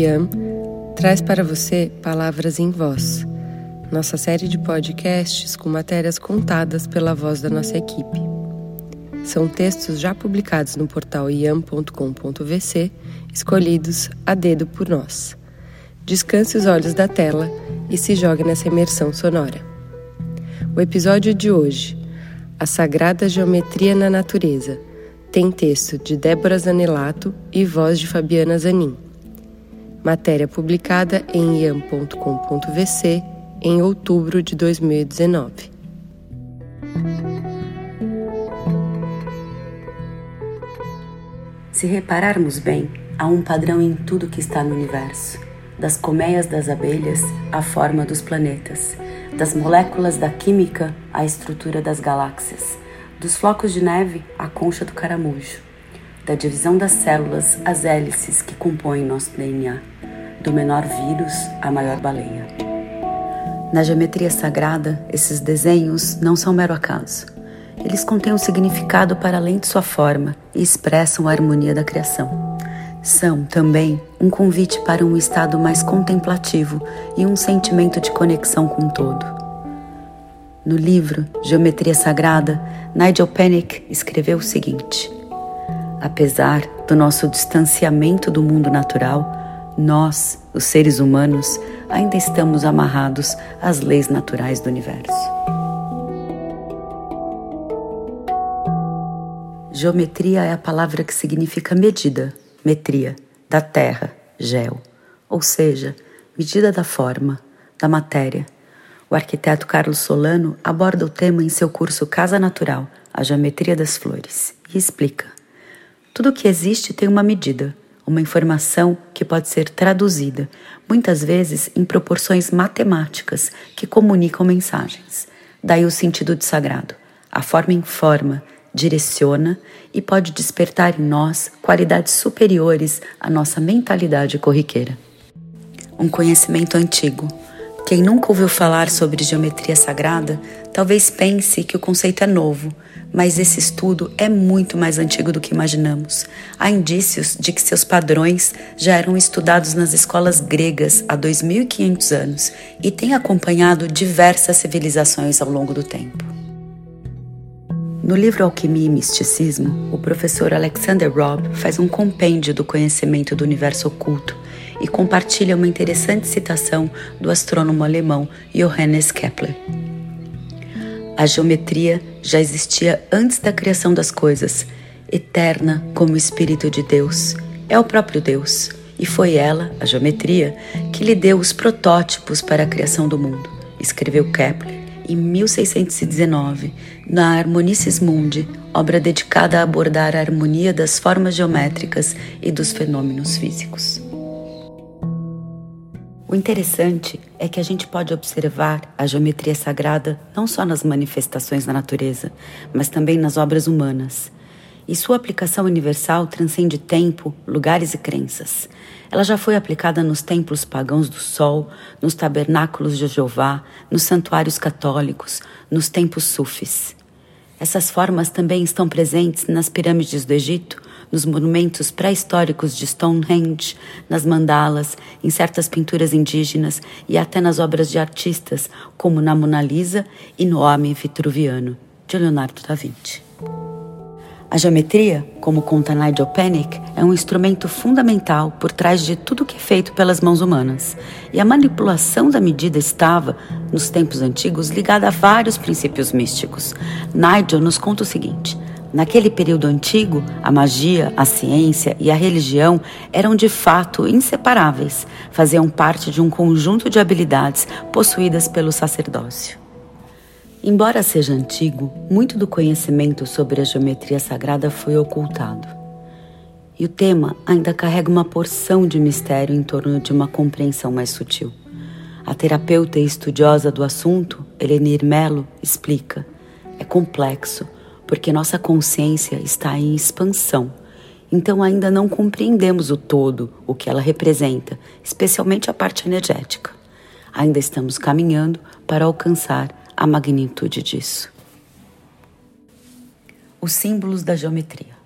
IAM traz para você Palavras em Voz, nossa série de podcasts com matérias contadas pela voz da nossa equipe. São textos já publicados no portal iam.com.vc, escolhidos a dedo por nós. Descanse os olhos da tela e se jogue nessa imersão sonora. O episódio de hoje, A Sagrada Geometria na Natureza, tem texto de Débora Zanelato e voz de Fabiana Zanin. Matéria publicada em iam.com.vc em outubro de 2019. Se repararmos bem, há um padrão em tudo que está no universo, das colmeias das abelhas à forma dos planetas, das moléculas da química à estrutura das galáxias, dos flocos de neve à concha do caramujo, da divisão das células às hélices que compõem nosso DNA, do menor vírus à maior baleia. Na geometria sagrada, esses desenhos não são mero acaso. Eles contêm um significado para além de sua forma e expressam a harmonia da criação. São também um convite para um estado mais contemplativo e um sentimento de conexão com o todo. No livro Geometria Sagrada, Nigel Penick escreveu o seguinte: Apesar do nosso distanciamento do mundo natural, nós, os seres humanos, ainda estamos amarrados às leis naturais do universo. Geometria é a palavra que significa medida, metria, da terra, gel, ou seja, medida da forma, da matéria o arquiteto Carlos Solano aborda o tema em seu curso Casa Natural, a geometria das flores, e explica: tudo que existe tem uma medida, uma informação que pode ser traduzida, muitas vezes em proporções matemáticas que comunicam mensagens. Daí o sentido de sagrado. A forma informa, direciona e pode despertar em nós qualidades superiores à nossa mentalidade corriqueira. Um conhecimento antigo, quem nunca ouviu falar sobre geometria sagrada talvez pense que o conceito é novo, mas esse estudo é muito mais antigo do que imaginamos. Há indícios de que seus padrões já eram estudados nas escolas gregas há 2.500 anos e têm acompanhado diversas civilizações ao longo do tempo. No livro Alquimia e Misticismo, o professor Alexander Robb faz um compêndio do conhecimento do universo oculto e compartilha uma interessante citação do astrônomo alemão Johannes Kepler. A geometria já existia antes da criação das coisas, eterna como o Espírito de Deus. É o próprio Deus, e foi ela, a geometria, que lhe deu os protótipos para a criação do mundo, escreveu Kepler em 1619, na Harmonices Mundi, obra dedicada a abordar a harmonia das formas geométricas e dos fenômenos físicos. O interessante é que a gente pode observar a geometria sagrada não só nas manifestações da natureza, mas também nas obras humanas. E sua aplicação universal transcende tempo, lugares e crenças. Ela já foi aplicada nos templos pagãos do Sol, nos tabernáculos de Jeová, nos santuários católicos, nos templos sufis. Essas formas também estão presentes nas pirâmides do Egito, nos monumentos pré-históricos de Stonehenge, nas mandalas, em certas pinturas indígenas e até nas obras de artistas, como na Mona Lisa e no Homem Vitruviano, de Leonardo da Vinci. A geometria, como conta Nigel Penick, é um instrumento fundamental por trás de tudo que é feito pelas mãos humanas. E a manipulação da medida estava, nos tempos antigos, ligada a vários princípios místicos. Nigel nos conta o seguinte: Naquele período antigo, a magia, a ciência e a religião eram de fato inseparáveis, faziam parte de um conjunto de habilidades possuídas pelo sacerdócio. Embora seja antigo, muito do conhecimento sobre a geometria sagrada foi ocultado. E o tema ainda carrega uma porção de mistério em torno de uma compreensão mais sutil. A terapeuta e estudiosa do assunto, Elenir Mello, explica: é complexo porque nossa consciência está em expansão. Então ainda não compreendemos o todo, o que ela representa, especialmente a parte energética. Ainda estamos caminhando para alcançar a magnitude disso. Os símbolos da geometria.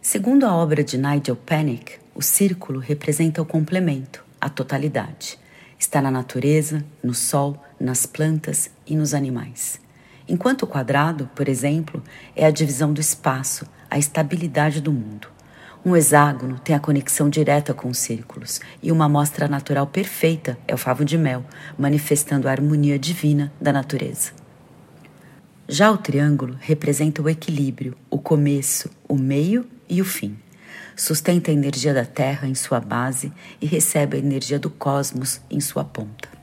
Segundo a obra de Nigel Panic, o círculo representa o complemento, a totalidade. Está na natureza, no sol, nas plantas e nos animais. Enquanto o quadrado, por exemplo, é a divisão do espaço, a estabilidade do mundo. Um hexágono tem a conexão direta com os círculos, e uma amostra natural perfeita é o favo de mel, manifestando a harmonia divina da natureza. Já o triângulo representa o equilíbrio, o começo, o meio e o fim. Sustenta a energia da Terra em sua base e recebe a energia do cosmos em sua ponta.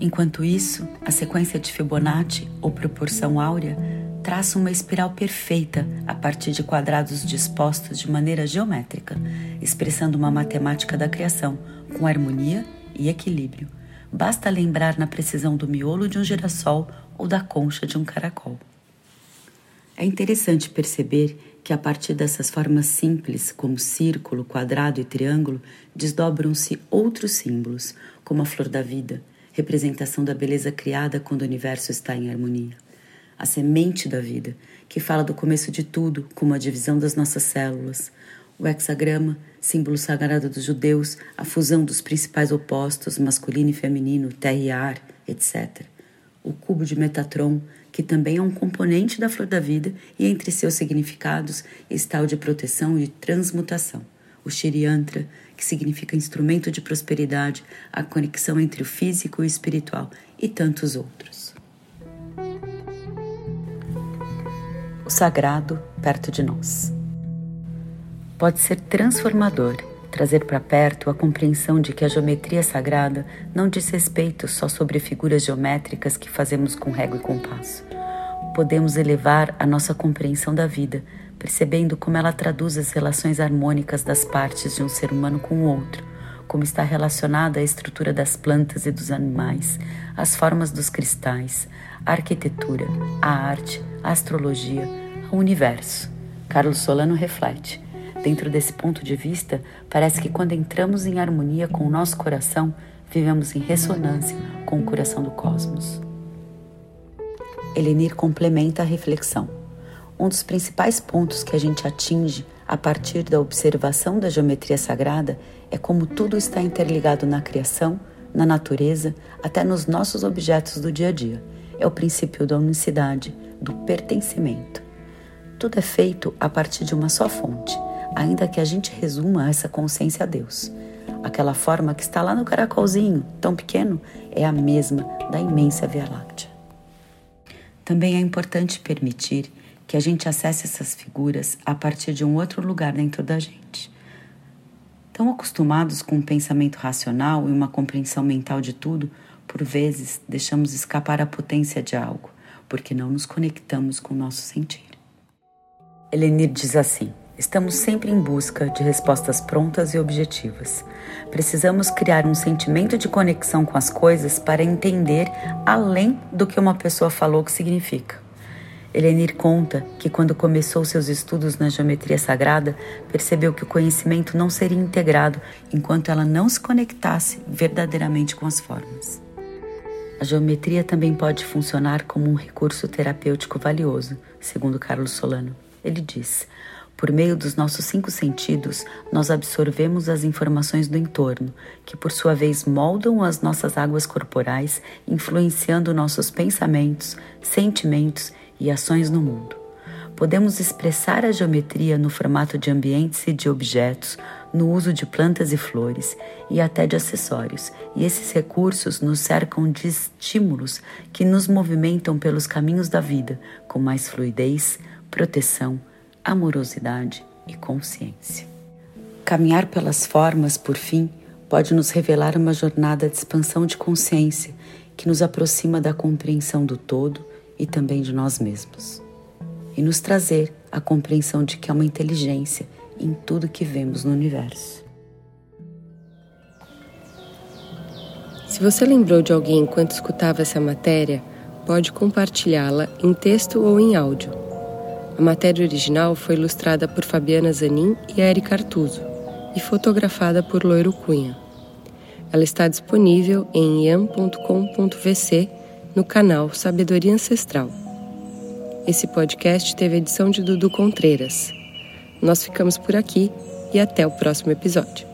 Enquanto isso, a sequência de Fibonacci, ou proporção áurea, traça uma espiral perfeita a partir de quadrados dispostos de maneira geométrica, expressando uma matemática da criação, com harmonia e equilíbrio. Basta lembrar na precisão do miolo de um girassol ou da concha de um caracol. É interessante perceber que a partir dessas formas simples, como círculo, quadrado e triângulo, desdobram-se outros símbolos, como a flor da vida, representação da beleza criada quando o universo está em harmonia a semente da vida, que fala do começo de tudo, como a divisão das nossas células, o hexagrama, símbolo sagrado dos judeus, a fusão dos principais opostos, masculino e feminino, terra e ar, etc. O cubo de Metatron, que também é um componente da flor da vida e entre seus significados está o de proteção e transmutação. O Shiriantra, que significa instrumento de prosperidade, a conexão entre o físico e o espiritual, e tantos outros. o sagrado perto de nós. Pode ser transformador trazer para perto a compreensão de que a geometria sagrada não diz respeito só sobre figuras geométricas que fazemos com régua e compasso. Podemos elevar a nossa compreensão da vida, percebendo como ela traduz as relações harmônicas das partes de um ser humano com o outro, como está relacionada à estrutura das plantas e dos animais, as formas dos cristais, a arquitetura, a arte, a astrologia, o universo. Carlos Solano reflete. Dentro desse ponto de vista, parece que quando entramos em harmonia com o nosso coração, vivemos em ressonância com o coração do cosmos. Elenir complementa a reflexão. Um dos principais pontos que a gente atinge a partir da observação da geometria sagrada é como tudo está interligado na criação, na natureza, até nos nossos objetos do dia a dia. É o princípio da unicidade, do pertencimento. Tudo é feito a partir de uma só fonte, ainda que a gente resuma essa consciência a Deus. Aquela forma que está lá no caracolzinho, tão pequeno, é a mesma da imensa Via Láctea. Também é importante permitir que a gente acesse essas figuras a partir de um outro lugar dentro da gente. Tão acostumados com um pensamento racional e uma compreensão mental de tudo, por vezes deixamos escapar a potência de algo, porque não nos conectamos com o nosso sentir. Elenir diz assim: Estamos sempre em busca de respostas prontas e objetivas. Precisamos criar um sentimento de conexão com as coisas para entender além do que uma pessoa falou que significa. Elenir conta que, quando começou seus estudos na geometria sagrada, percebeu que o conhecimento não seria integrado enquanto ela não se conectasse verdadeiramente com as formas. A geometria também pode funcionar como um recurso terapêutico valioso, segundo Carlos Solano. Ele diz: por meio dos nossos cinco sentidos, nós absorvemos as informações do entorno, que por sua vez moldam as nossas águas corporais, influenciando nossos pensamentos, sentimentos e ações no mundo. Podemos expressar a geometria no formato de ambientes e de objetos, no uso de plantas e flores e até de acessórios, e esses recursos nos cercam de estímulos que nos movimentam pelos caminhos da vida com mais fluidez, proteção, amorosidade e consciência. Caminhar pelas formas, por fim, pode nos revelar uma jornada de expansão de consciência que nos aproxima da compreensão do todo e também de nós mesmos, e nos trazer a compreensão de que há uma inteligência em tudo que vemos no universo. Se você lembrou de alguém enquanto escutava essa matéria, pode compartilhá-la em texto ou em áudio. A matéria original foi ilustrada por Fabiana Zanin e Eric Artuso e fotografada por Loiro Cunha. Ela está disponível em iam.com.vc no canal Sabedoria Ancestral. Esse podcast teve edição de Dudu Contreiras. Nós ficamos por aqui e até o próximo episódio.